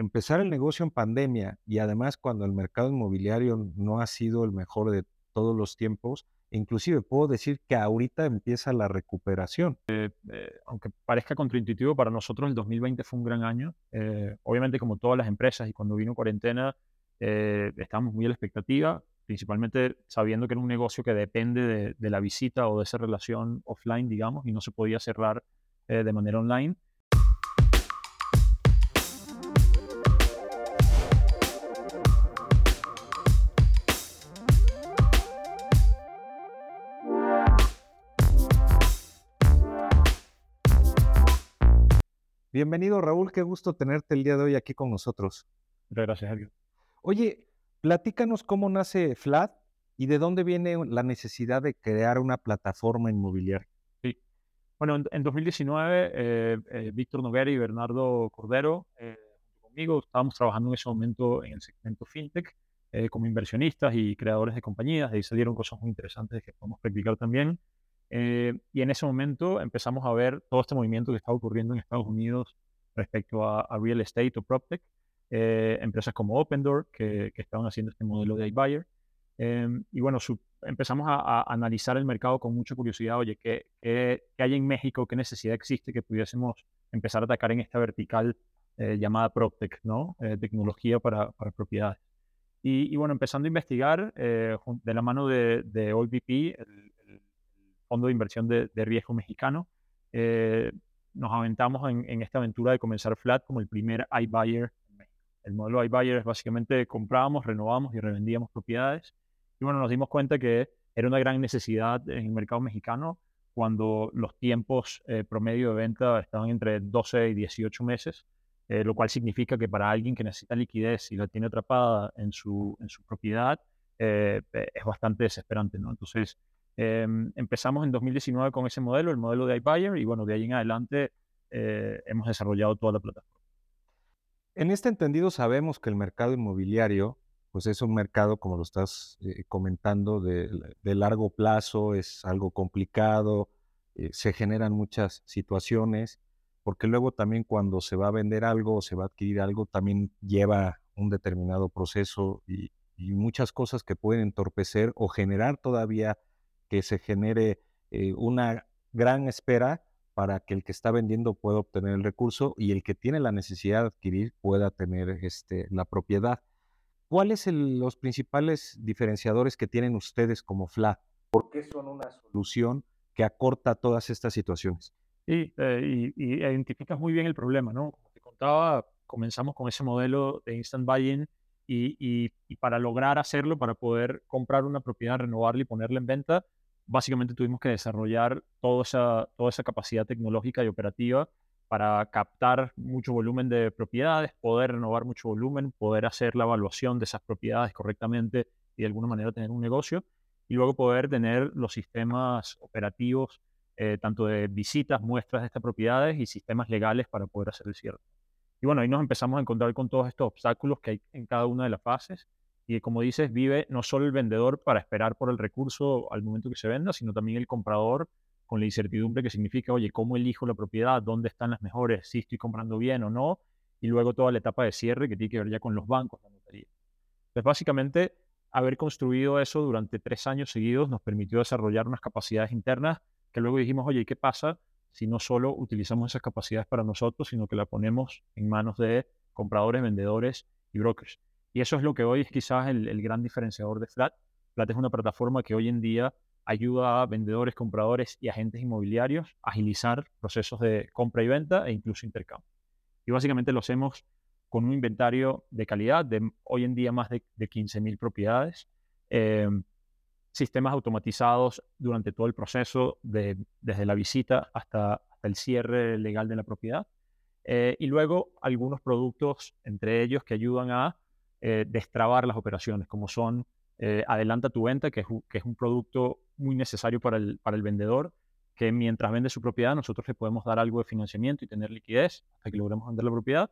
empezar el negocio en pandemia y además cuando el mercado inmobiliario no ha sido el mejor de todos los tiempos, inclusive puedo decir que ahorita empieza la recuperación. Eh, eh, aunque parezca contraintuitivo, para nosotros el 2020 fue un gran año. Eh, obviamente como todas las empresas y cuando vino cuarentena, estábamos muy a la expectativa, principalmente sabiendo que era un negocio que depende de, de, la visita o de esa relación offline, digamos, y no se podía cerrar de manera online. Bienvenido, Raúl. Qué gusto tenerte el día de hoy aquí con nosotros. Muchas gracias, Javier. Oye, platícanos cómo nace Flat y de dónde viene la necesidad de crear una plataforma inmobiliaria. Sí. Bueno, en, 2019, eh, eh, Víctor Noguera y Bernardo Cordero, eh, conmigo, estábamos trabajando en ese momento en el segmento FinTech como inversionistas y creadores de compañías. De ahí salieron cosas muy interesantes que podemos practicar también. Eh, y en ese momento empezamos a ver todo este movimiento que estaba ocurriendo en Estados Unidos respecto a, real estate o PropTech. Eh, empresas como Opendoor que, que, estaban haciendo este modelo de iBuyer. Eh, y bueno, empezamos a, analizar el mercado con mucha curiosidad. Oye, ¿qué, ¿qué, hay en México? ¿Qué necesidad existe que pudiésemos empezar a atacar en esta vertical llamada PropTech, ¿no? tecnología para, para propiedades. Y, y, bueno, empezando a investigar de la mano de, de OLVP, el, fondo de inversión de, riesgo mexicano. Eh, nos aventamos en, esta aventura de comenzar Flat como el primer iBuyer en. El modelo iBuyer es básicamente comprábamos, renovábamos y revendíamos propiedades. Y bueno, nos dimos cuenta que era una gran necesidad en el mercado mexicano cuando los tiempos eh, promedio de venta estaban entre 12 y 18 meses, eh, lo cual significa que para alguien que necesita liquidez y la tiene atrapada en su, en su propiedad, es bastante desesperante, ¿no? Entonces, Em, empezamos en 2019 con ese modelo, el modelo de iBuyer, y bueno, de ahí en adelante eh, hemos desarrollado toda la plataforma. En este entendido sabemos que el mercado inmobiliario, pues es un mercado, como lo estás eh, comentando, de, largo plazo, es algo complicado, eh, se generan muchas situaciones, porque luego también cuando se va a vender algo o se va a adquirir algo, también lleva un determinado proceso y muchas cosas que pueden entorpecer o generar todavía que se genere eh, una gran espera para que el que está vendiendo pueda obtener el recurso y el que tiene la necesidad de adquirir pueda tener este, la propiedad. ¿Cuáles son los principales diferenciadores que tienen ustedes como FLA? ¿Por qué son una solución que acorta todas estas situaciones? Eh, y, identificas muy bien el problema, ¿no? Como te contaba, comenzamos con ese modelo de instant buying y, y, para lograr hacerlo, para poder comprar una propiedad, renovarla y ponerla en venta, básicamente tuvimos que desarrollar toda esa, capacidad tecnológica y operativa para captar mucho volumen de propiedades, poder renovar mucho volumen, poder hacer la evaluación de esas propiedades correctamente y de alguna manera tener un negocio, y luego poder tener los sistemas operativos, eh, tanto de visitas, muestras de estas propiedades y sistemas legales para poder hacer el cierre. Y bueno, ahí nos empezamos a encontrar con todos estos obstáculos que hay en cada una de las fases y como dices, vive no solo el vendedor para esperar por el recurso al momento que se venda, sino también el comprador con la incertidumbre que significa, oye, ¿cómo elijo la propiedad? ¿Dónde están las mejores? ¿Si estoy comprando bien o no? Y luego toda la etapa de cierre que tiene que ver ya con los bancos, la notaría. Entonces, básicamente, haber construido eso durante tres años seguidos nos permitió desarrollar unas capacidades internas que luego dijimos, oye, qué pasa si no solo utilizamos esas capacidades para nosotros, sino que la ponemos en manos de compradores, vendedores y brokers? Y eso es lo que hoy es quizás el, gran diferenciador de Flat. Flat es una plataforma que hoy en día ayuda a vendedores, compradores y agentes inmobiliarios a agilizar procesos de compra y venta e incluso intercambio. Y básicamente lo hacemos con un inventario de calidad de hoy en día más de, de 15.000 propiedades, em, sistemas automatizados durante todo el proceso, de, desde la visita hasta, el cierre legal de la propiedad, eh, y luego algunos productos, entre ellos, que ayudan a eh, destrabar las operaciones, como son eh, Adelanta tu venta, que es, que es, un producto muy necesario para el, para el vendedor, que mientras vende su propiedad nosotros le podemos dar algo de financiamiento y tener liquidez hasta que logremos vender la propiedad.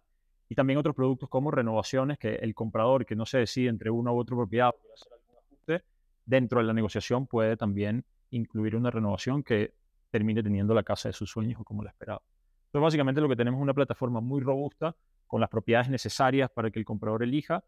Y también otros productos como renovaciones, que el comprador que no se decide entre una u otra propiedad o hacer algún ajuste, dentro de la negociación puede también incluir una renovación que termine teniendo la casa de sus sueños o como la esperaba. Entonces, básicamente lo que tenemos es una plataforma muy robusta con las propiedades necesarias para que el comprador elija,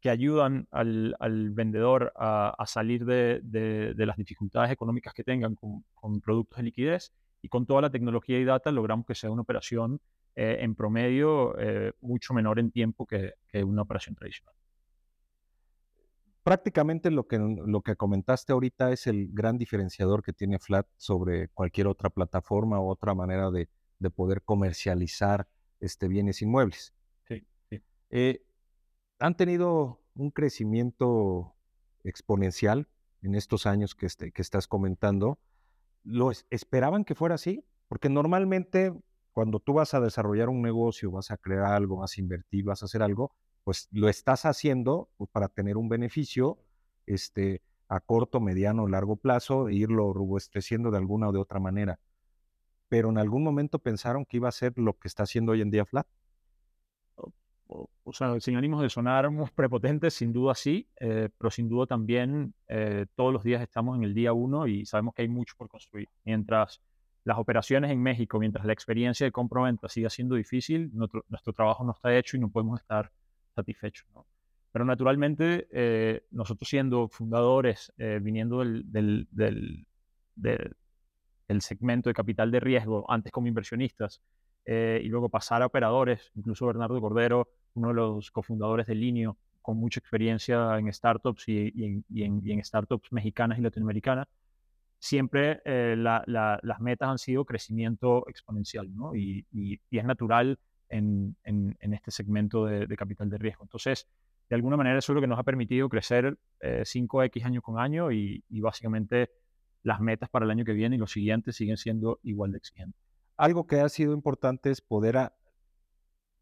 que ayudan al, vendedor a, salir de, las dificultades económicas que tengan con, productos de liquidez y con toda la tecnología y data logramos que sea una operación eh, en promedio eh, mucho menor en tiempo que, una operación tradicional. Prácticamente lo que, lo que comentaste ahorita es el gran diferenciador que tiene Flat sobre cualquier otra plataforma o otra manera de, poder comercializar este, bienes inmuebles. Sí, sí. Eh, han tenido un crecimiento exponencial en estos años que, este, estás comentando. ¿Lo esperaban que fuera así? Porque normalmente cuando tú vas a desarrollar un negocio, vas a crear algo, vas a invertir, vas a hacer algo, pues lo estás haciendo pues, para tener un beneficio este, a corto, mediano, largo plazo e irlo robusteciendo de alguna o de otra manera. Pero en algún momento pensaron que iba a ser lo que está haciendo hoy en día Flat o sea, sin ánimos de sonar prepotentes, sin duda sí, eh, pero sin duda también eh, todos los días estamos en el día uno y sabemos que hay mucho por construir. Mientras las operaciones en México, mientras la experiencia de compra-venta siga siendo difícil, nuestro, nuestro, trabajo no está hecho y no podemos estar satisfechos. Pero naturalmente, eh, nosotros siendo fundadores, viniendo del, del, del, del segmento de capital de riesgo, antes como inversionistas, y luego pasar a operadores, incluso Bernardo Cordero uno de los cofundadores de Linio, con mucha experiencia en startups y, en, startups mexicanas y latinoamericanas, siempre eh, las metas han sido crecimiento exponencial. Y, es natural en, este segmento de, capital de riesgo. Entonces, de alguna manera eso es lo que nos ha permitido crecer 5X eh, año con año y, básicamente las metas para el año que viene y los siguientes siguen siendo igual de exigentes. Algo que ha sido importante es poder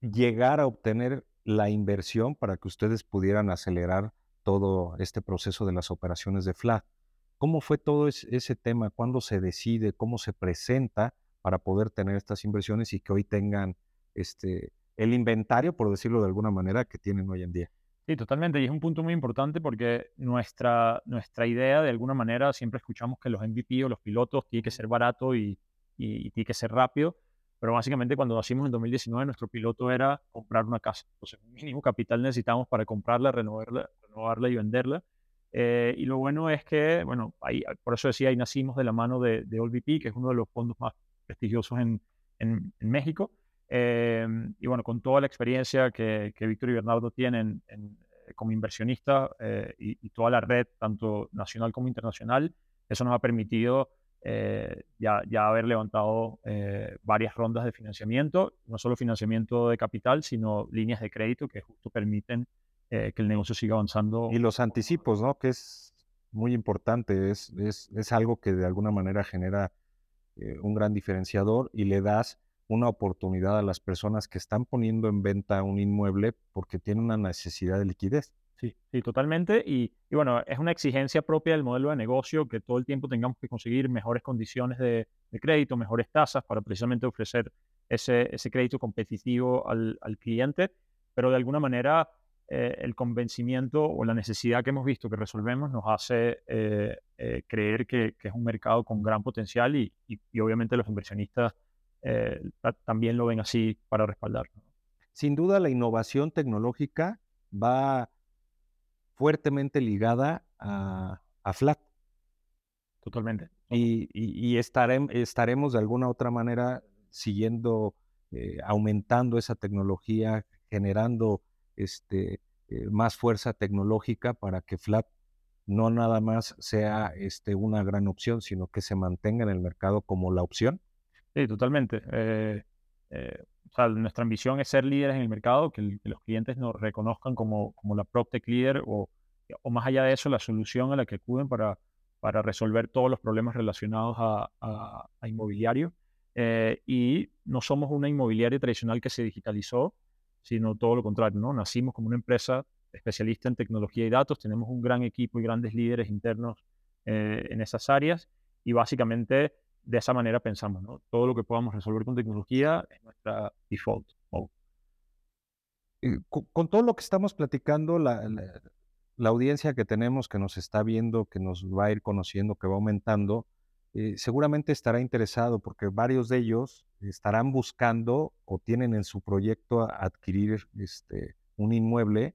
llegar a obtener la inversión para que ustedes pudieran acelerar todo este proceso de las operaciones de FLAT. ¿Cómo fue todo ese tema? ¿Cuándo se decide? ¿Cómo se presenta para poder tener estas inversiones y que hoy tengan este, el inventario, por decirlo de alguna manera, que tienen hoy en día? Sí, totalmente. Y es un punto muy importante porque nuestra, nuestra idea, de alguna manera, siempre escuchamos que los MVP o los pilotos tienen que ser barato y, y, y tiene que ser rápido. Pero básicamente cuando nacimos en 2019, nuestro piloto era comprar una casa. Entonces, mínimo capital necesitamos para comprarla, renovarla, renovarla y venderla. Eh, y lo bueno es que, bueno, ahí, por eso decía, ahí nacimos de la mano de, de OLVP, que es uno de los fondos más prestigiosos en, en, México. Eh, y bueno, con toda la experiencia que, que Víctor y Bernardo tienen eh, como inversionistas y, y, toda la red, tanto nacional como internacional, eso nos ha permitido eh, ya, ya, haber levantado eh, varias rondas de financiamiento, no solo financiamiento de capital, sino líneas de crédito que justo permiten eh, que el negocio siga avanzando. Y los anticipos, ¿no? Que es muy importante, es, es, es algo que de alguna manera genera un gran diferenciador y le das una oportunidad a las personas que están poniendo en venta un inmueble porque tienen una necesidad de liquidez. Sí, sí, totalmente. Y, bueno, es una exigencia propia del modelo de negocio que todo el tiempo tengamos que conseguir mejores condiciones de, crédito, mejores tasas para precisamente ofrecer ese, ese crédito competitivo al, cliente. Pero de alguna manera eh, el convencimiento o la necesidad que hemos visto que resolvemos nos hace eh, eh, creer que, es un mercado con gran potencial y, y obviamente los inversionistas también lo ven así para respaldarlo. Sin duda la innovación tecnológica va fuertemente ligada a, Flat. Totalmente. Y, estaremos de alguna otra manera siguiendo, eh, aumentando esa tecnología, generando este, eh, más fuerza tecnológica para que Flat no nada más sea este, una gran opción, sino que se mantenga en el mercado como la opción. Sí, totalmente. Eh, nuestra ambición es ser líderes en el mercado, que, los clientes nos reconozcan como, como la PropTech líder o, o más allá de eso, la solución a la que acuden para, para resolver todos los problemas relacionados a, a, inmobiliario. Eh, y no somos una inmobiliaria tradicional que se digitalizó, sino todo lo contrario, ¿no? Nacimos como una empresa especialista en tecnología y datos, tenemos un gran equipo y grandes líderes internos eh, en esas áreas y básicamente de esa manera pensamos, ¿no? Todo lo que podamos resolver con tecnología es nuestra default Con, todo lo que estamos platicando, la, la, audiencia que tenemos, que nos está viendo, que nos va a ir conociendo, que va aumentando, eh, seguramente estará interesado porque varios de ellos estarán buscando o tienen en su proyecto adquirir este, un inmueble,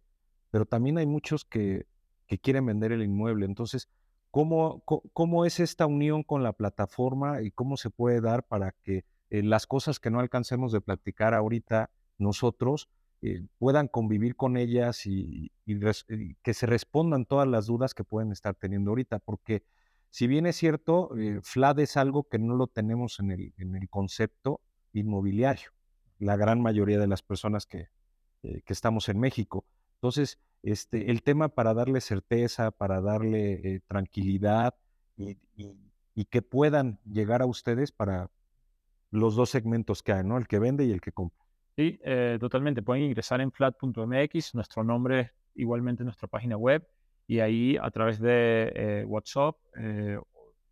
pero también hay muchos que, que quieren vender el inmueble. Entonces, ¿cómo, ¿cómo, es esta unión con la plataforma y cómo se puede dar para que eh, las cosas que no alcancemos de platicar ahorita nosotros eh, puedan convivir con ellas y, que se respondan todas las dudas que pueden estar teniendo ahorita? Porque si bien es cierto, eh, FLAD es algo que no lo tenemos en el, en el concepto inmobiliario, la gran mayoría de las personas que, que estamos en México. Entonces, este, el tema para darle certeza, para darle eh, tranquilidad y, que puedan llegar a ustedes para los dos segmentos que hay, ¿no? El que vende y el que compra. Sí, totalmente. Pueden ingresar en flat.mx, nuestro nombre igualmente en nuestra página web y ahí a través de eh, WhatsApp eh,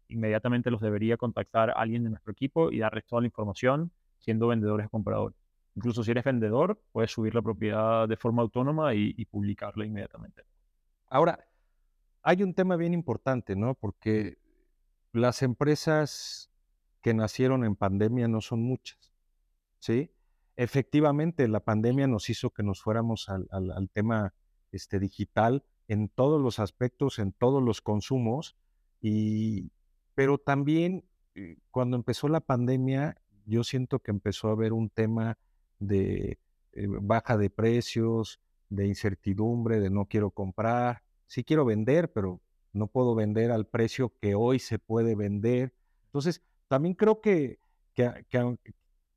inmediatamente los debería contactar alguien de nuestro equipo y darles toda la información siendo vendedores o compradores. Incluso si eres vendedor, puedes subir la propiedad de forma autónoma y, y publicarla inmediatamente. Ahora, hay un tema bien importante, ¿no? Porque las empresas que nacieron en pandemia no son muchas, ¿sí? Efectivamente, la pandemia nos hizo que nos fuéramos al, al, tema este, digital, en todos los aspectos, en todos los consumos, y, pero también eh, cuando empezó la pandemia, yo siento que empezó a haber un tema de eh, baja de precios, de incertidumbre, de no quiero comprar, sí quiero vender, pero no puedo vender al precio que hoy se puede vender. Entonces, también creo que, que, que,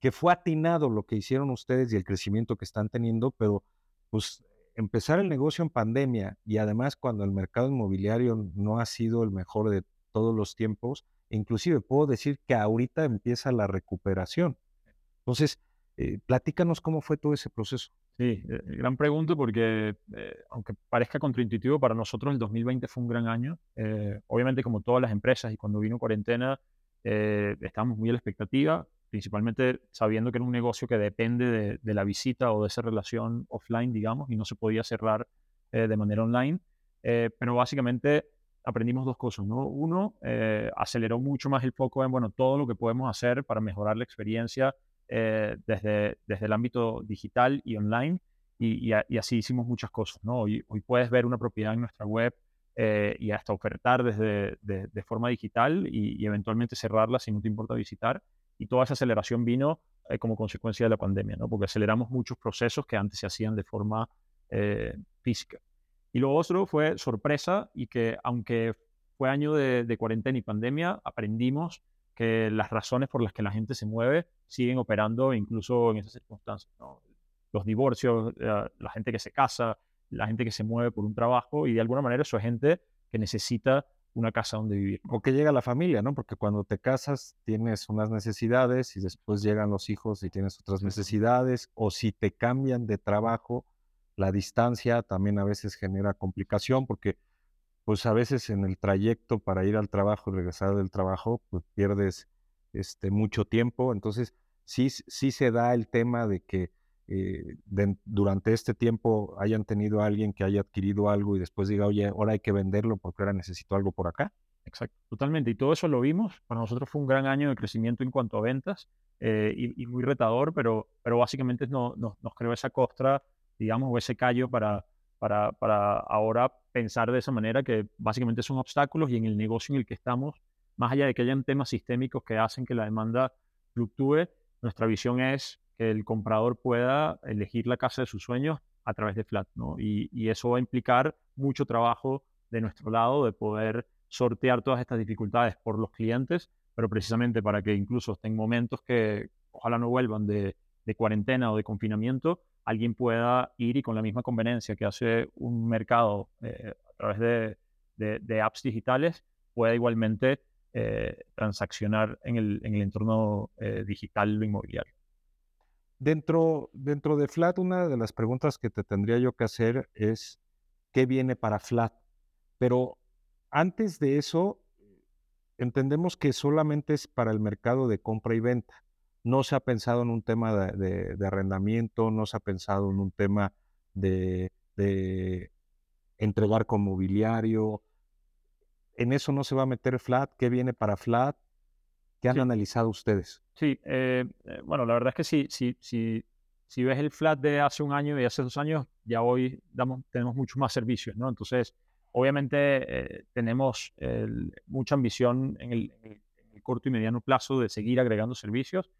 que fue atinado lo que hicieron ustedes y el crecimiento que están teniendo, pero pues empezar el negocio en pandemia y además cuando el mercado inmobiliario no ha sido el mejor de todos los tiempos, inclusive puedo decir que ahorita empieza la recuperación. Entonces, eh, platícanos cómo fue todo ese proceso. Sí, eh, gran pregunta porque eh, aunque parezca contraintuitivo, para nosotros el 2020 fue un gran año. obviamente como todas las empresas y cuando vino cuarentena, estábamos muy a la expectativa principalmente sabiendo que era un negocio que depende de, la visita o de esa relación offline, digamos, y no se podía cerrar eh, de manera online. Eh, pero básicamente aprendimos dos cosas, ¿no? Uno, eh, aceleró mucho más el foco en, bueno, todo lo que podemos hacer para mejorar la experiencia desde, desde el ámbito digital y online, y, así hicimos muchas cosas, ¿no? Hoy, hoy puedes ver una propiedad en nuestra web y hasta ofertar desde de, forma digital y, eventualmente cerrarla si no te importa visitar y toda esa aceleración vino eh, como consecuencia de la pandemia, ¿no? porque aceleramos muchos procesos que antes se hacían de forma eh, física. Y lo otro fue sorpresa y que aunque fue año de, cuarentena y pandemia, aprendimos que las razones por las que la gente se mueve siguen operando incluso en esas circunstancias. Los divorcios, la, la gente que se casa, la gente que se mueve por un trabajo y de alguna manera eso es gente que necesita una casa donde vivir. O que llega la familia, ¿no? Porque cuando te casas tienes unas necesidades y después llegan los hijos y tienes otras necesidades, o si te cambian de trabajo, la distancia también a veces genera complicación porque pues a veces en el trayecto para ir al trabajo y regresar del trabajo, pues pierdes este, mucho tiempo. Entonces, sí, sí se da el tema de que eh, durante este tiempo hayan tenido alguien que haya adquirido algo y después diga, oye, ahora hay que venderlo porque ahora necesito algo por acá. Exacto, totalmente. Y todo eso lo vimos. Para nosotros fue un gran año de crecimiento en cuanto a ventas eh, y, muy retador, pero, pero básicamente no, nos creó esa costra, digamos, o ese callo para, para, para ahora pensar de esa manera que básicamente son obstáculos y en el negocio en el que estamos, más allá de que hayan temas sistémicos que hacen que la demanda fluctúe, nuestra visión es que el comprador pueda elegir la casa de sus sueños a través de Flat, ¿no? Y, eso va a implicar mucho trabajo de nuestro lado de poder sortear todas estas dificultades por los clientes, pero precisamente para que incluso en momentos que ojalá no vuelvan de, cuarentena o de confinamiento, alguien pueda ir y con la misma conveniencia que hace un mercado eh, a través de, apps digitales, pueda igualmente eh, transaccionar en el, entorno eh, digital lo inmobiliario. Dentro, dentro de Flat, una de las preguntas que te tendría yo que hacer es, ¿qué viene para Flat? Pero antes de eso, entendemos que solamente es para el mercado de compra y venta. No se ha pensado en un tema de, arrendamiento, no se ha pensado en un tema de, de entregar con mobiliario. En eso no se va a meter Flat. ¿Qué viene para Flat? ¿Qué han analizado ustedes? Sí, eh, eh, bueno, la verdad es que sí, sí, sí, si ves el flat de hace un año y hace dos años, ya hoy damos, tenemos muchos más servicios, ¿no? Entonces, obviamente eh, tenemos mucha ambición en el, corto y mediano plazo de seguir agregando servicios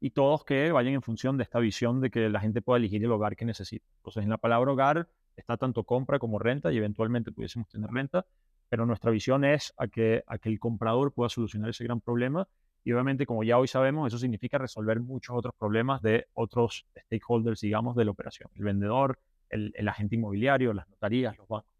y todos que vayan en función de esta visión de que la gente pueda elegir el hogar que necesita. Entonces, en la palabra hogar está tanto compra como renta y eventualmente pudiésemos tener renta, pero nuestra visión es a que, a que el comprador pueda solucionar ese gran problema y obviamente, como ya hoy sabemos, eso significa resolver muchos otros problemas de otros stakeholders, digamos, de la operación. El vendedor, el, agente inmobiliario, las notarías, los bancos.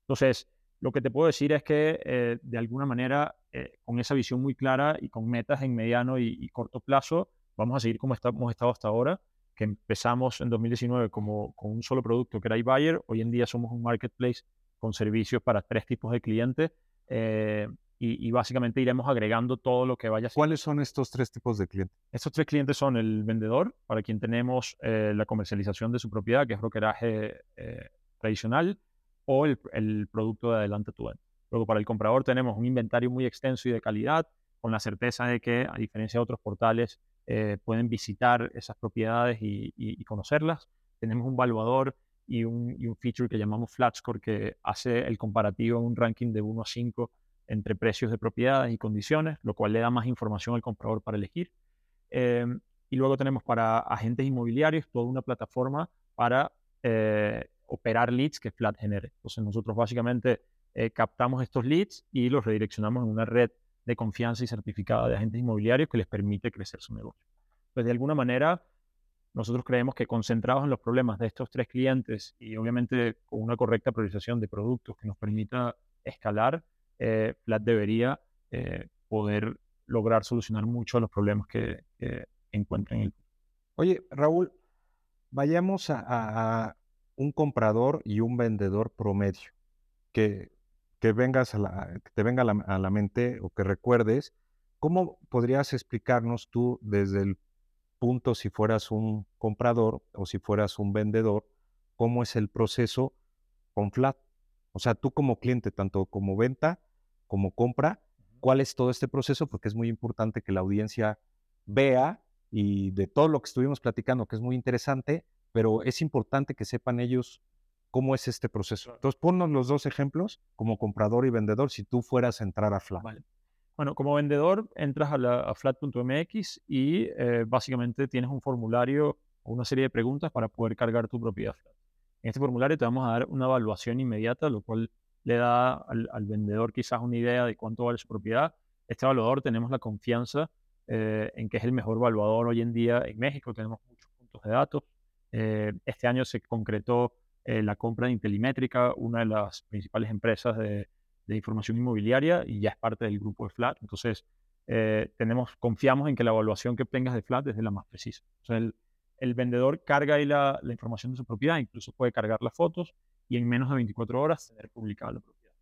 Entonces, lo que te puedo decir es que eh, de alguna manera, eh, con esa visión muy clara y con metas en mediano y, corto plazo, vamos a seguir como hemos estado hasta ahora, que empezamos en 2019 como, con un solo producto que era iBuyer. Hoy en día somos un marketplace con servicios para tres tipos de clientes. Eh, y, básicamente iremos agregando todo lo que vaya. ¿Cuáles son estos tres tipos de clientes? Estos tres clientes son el vendedor, para quien tenemos eh, la comercialización de su propiedad, que es brokeraje eh, tradicional, o el, producto de adelante tu venta. Luego, para el comprador tenemos un inventario muy extenso y de calidad, con la certeza de que, a diferencia de otros portales, eh, pueden visitar esas propiedades y, conocerlas. Tenemos un valuador y un, feature que llamamos FlatScore, que hace el comparativo en un ranking de 1 a 5 entre precios de propiedades y condiciones, lo cual le da más información al comprador para elegir. Em, y luego tenemos para agentes inmobiliarios toda una plataforma para eh, operar leads que Flat genere. Entonces nosotros básicamente eh, captamos estos leads y los redireccionamos en una red de confianza y certificada de agentes inmobiliarios que les permite crecer su negocio. Pues de alguna manera nosotros creemos que concentrados en los problemas de estos tres clientes y obviamente con una correcta priorización de productos que nos permita escalar, eh, Flat debería eh, poder lograr solucionar muchos de los problemas que, encuentran en el Oye, Raúl, vayamos a, un comprador y un vendedor promedio. Que, que, vengas a la, te venga a la, mente o que recuerdes, ¿cómo podrías explicarnos tú desde el punto si fueras un comprador o si fueras un vendedor, cómo es el proceso con Flat? O sea, tú como cliente, tanto como venta como compra, cuál es todo este proceso, porque es muy importante que la audiencia vea y de todo lo que estuvimos platicando, que es muy interesante, pero es importante que sepan ellos cómo es este proceso. Entonces, ponnos los dos ejemplos como comprador y vendedor si tú fueras a entrar a Flat. Bueno, como vendedor entras a, flat.mx y eh, básicamente tienes un formulario o una serie de preguntas para poder cargar tu propiedad Flat. En este formulario te vamos a dar una evaluación inmediata, lo cual le da al, vendedor quizás una idea de cuánto vale su propiedad. Este evaluador tenemos la confianza eh, en que es el mejor evaluador hoy en día en México. Tenemos muchos puntos de datos. Eh, este año se concretó eh, la compra de Intelimétrica, una de las principales empresas de, información inmobiliaria y ya es parte del grupo de Flat. Entonces, tenemos, confiamos en que la evaluación que obtengas de Flat es de la más precisa. O sea, el, vendedor carga ahí la, la información de su propiedad, incluso puede cargar las fotos y en menos de 24 horas tener publicada la propiedad.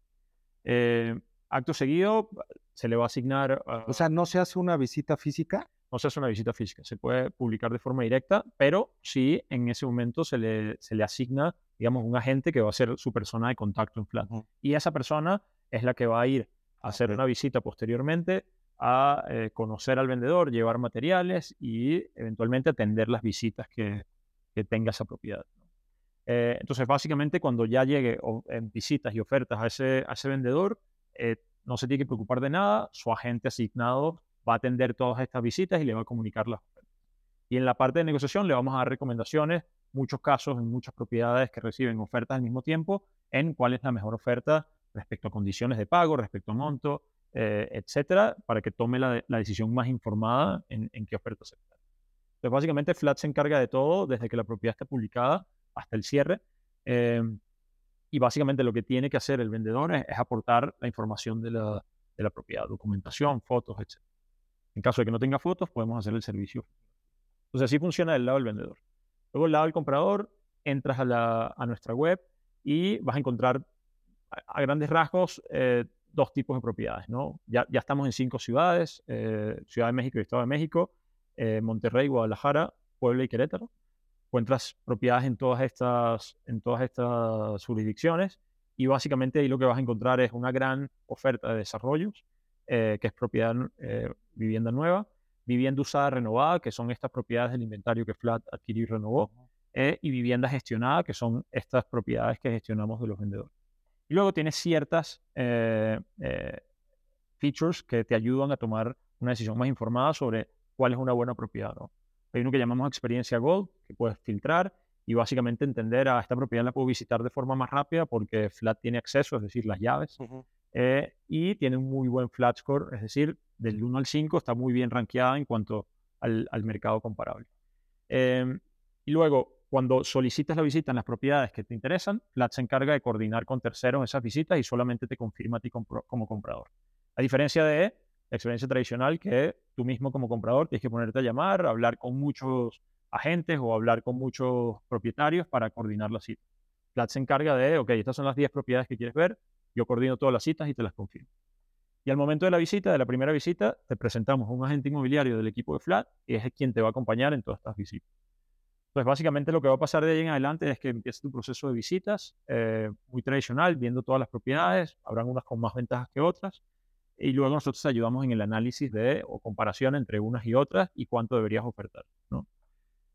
Eh, acto seguido, se le va a asignar... o sea, ¿no se hace una visita física? No se hace una visita física, se puede publicar de forma directa, pero sí en ese momento se le, se le asigna, digamos, un agente que va a ser su persona de contacto en Flat. Y esa persona es la que va a ir a hacer una visita posteriormente, a eh, conocer al vendedor, llevar materiales y eventualmente atender las visitas que, que tenga esa propiedad. Eh, entonces, básicamente, cuando ya llegue en visitas y ofertas a ese, a ese vendedor, eh, no se tiene que preocupar de nada, su agente asignado va a atender todas estas visitas y le va a comunicar las ofertas. Y en la parte de negociación le vamos a dar recomendaciones, muchos casos en muchas propiedades que reciben ofertas al mismo tiempo, en cuál es la mejor oferta respecto a condiciones de pago, respecto a monto, eh, etcétera, para que tome la, decisión más informada en, qué oferta aceptar. Entonces, básicamente, Flat se encarga de todo desde que la propiedad está publicada hasta el cierre. Em, y básicamente lo que tiene que hacer el vendedor es, aportar la información de la, de la, propiedad, documentación, fotos, etc. En caso de que no tenga fotos, podemos hacer el servicio. Entonces así funciona del lado del vendedor. Luego del lado del comprador, entras a, la, a nuestra web y vas a encontrar a, grandes rasgos eh, dos tipos de propiedades. ¿no? Ya, ya estamos en cinco ciudades, eh, Ciudad de México y Estado de México, eh, Monterrey, Guadalajara, Puebla y Querétaro encuentras propiedades en todas estas, en todas estas jurisdicciones y básicamente ahí lo que vas a encontrar es una gran oferta de desarrollos, eh, que es propiedad eh, vivienda nueva, vivienda usada renovada, que son estas propiedades del inventario que Flat adquirió y renovó, eh, y vivienda gestionada, que son estas propiedades que gestionamos de los vendedores. Y luego tienes ciertas eh, eh, features que te ayudan a tomar una decisión más informada sobre cuál es una buena propiedad. Hay uno que llamamos experiencia Gold, que puedes filtrar y básicamente entender a esta propiedad la puedo visitar de forma más rápida porque Flat tiene acceso, es decir, las llaves, y tiene un muy buen Flat Score, es decir, del 1 al 5 está muy bien rankeada en cuanto al, mercado comparable. Em, y luego, cuando solicitas la visita en las propiedades que te interesan, Flat se encarga de coordinar con terceros esas visitas y solamente te confirma a ti como comprador. A diferencia de la experiencia tradicional que tú mismo como comprador tienes que ponerte a llamar, hablar con muchos agentes o hablar con muchos propietarios para coordinar la cita. Flat se encarga de, ok, estas son las 10 propiedades que quieres ver, yo coordino todas las citas y te las confirmo. Y al momento de la visita, de la primera visita, te presentamos un agente inmobiliario del equipo de Flat y es quien te va a acompañar en todas estas visitas. Entonces, básicamente lo que va a pasar de ahí en adelante es que empieza tu proceso de visitas, eh, muy tradicional, viendo todas las propiedades, habrán unas con más ventajas que otras, y luego nosotros ayudamos en el análisis de o comparación entre unas y otras y cuánto deberías ofertar. ¿no?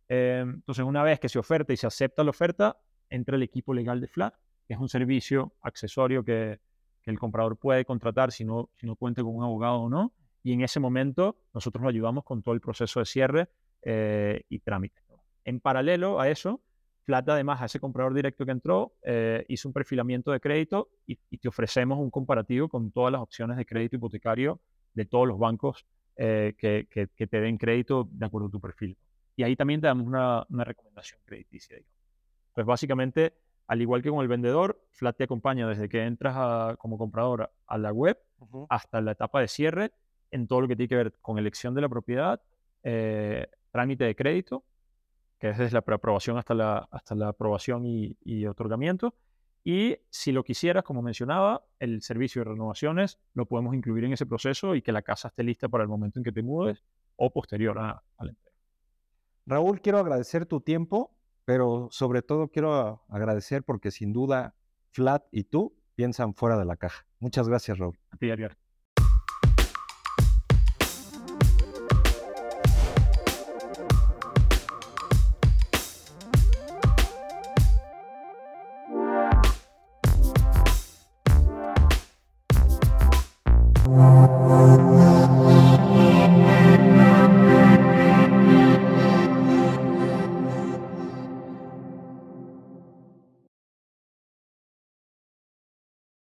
Eh, entonces, una vez que se oferta y se acepta la oferta, entra el equipo legal de Flat, que es un servicio accesorio que, el comprador puede contratar si no, si no cuenta con un abogado o no, y en ese momento nosotros lo ayudamos con todo el proceso de cierre eh, y trámite. En paralelo a eso, Flat, además, a ese comprador directo que entró, eh, hizo un perfilamiento de crédito y, te ofrecemos un comparativo con todas las opciones de crédito hipotecario de todos los bancos eh, que, que, te den crédito de acuerdo a tu perfil. Y ahí también te damos una, recomendación crediticia. Pues básicamente, al igual que con el vendedor, Flat te acompaña desde que entras como comprador a la web hasta la etapa de cierre en todo lo que tiene que ver con elección de la propiedad, eh, trámite de crédito que es desde la preaprobación hasta la, hasta la aprobación y, otorgamiento. Y si lo quisieras, como mencionaba, el servicio de renovaciones lo podemos incluir en ese proceso y que la casa esté lista para el momento en que te mudes o posterior a, la entrega. Raúl, quiero agradecer tu tiempo, pero sobre todo quiero agradecer porque sin duda Flat y tú piensan fuera de la caja. Muchas gracias, Raúl. A ti, Ariel.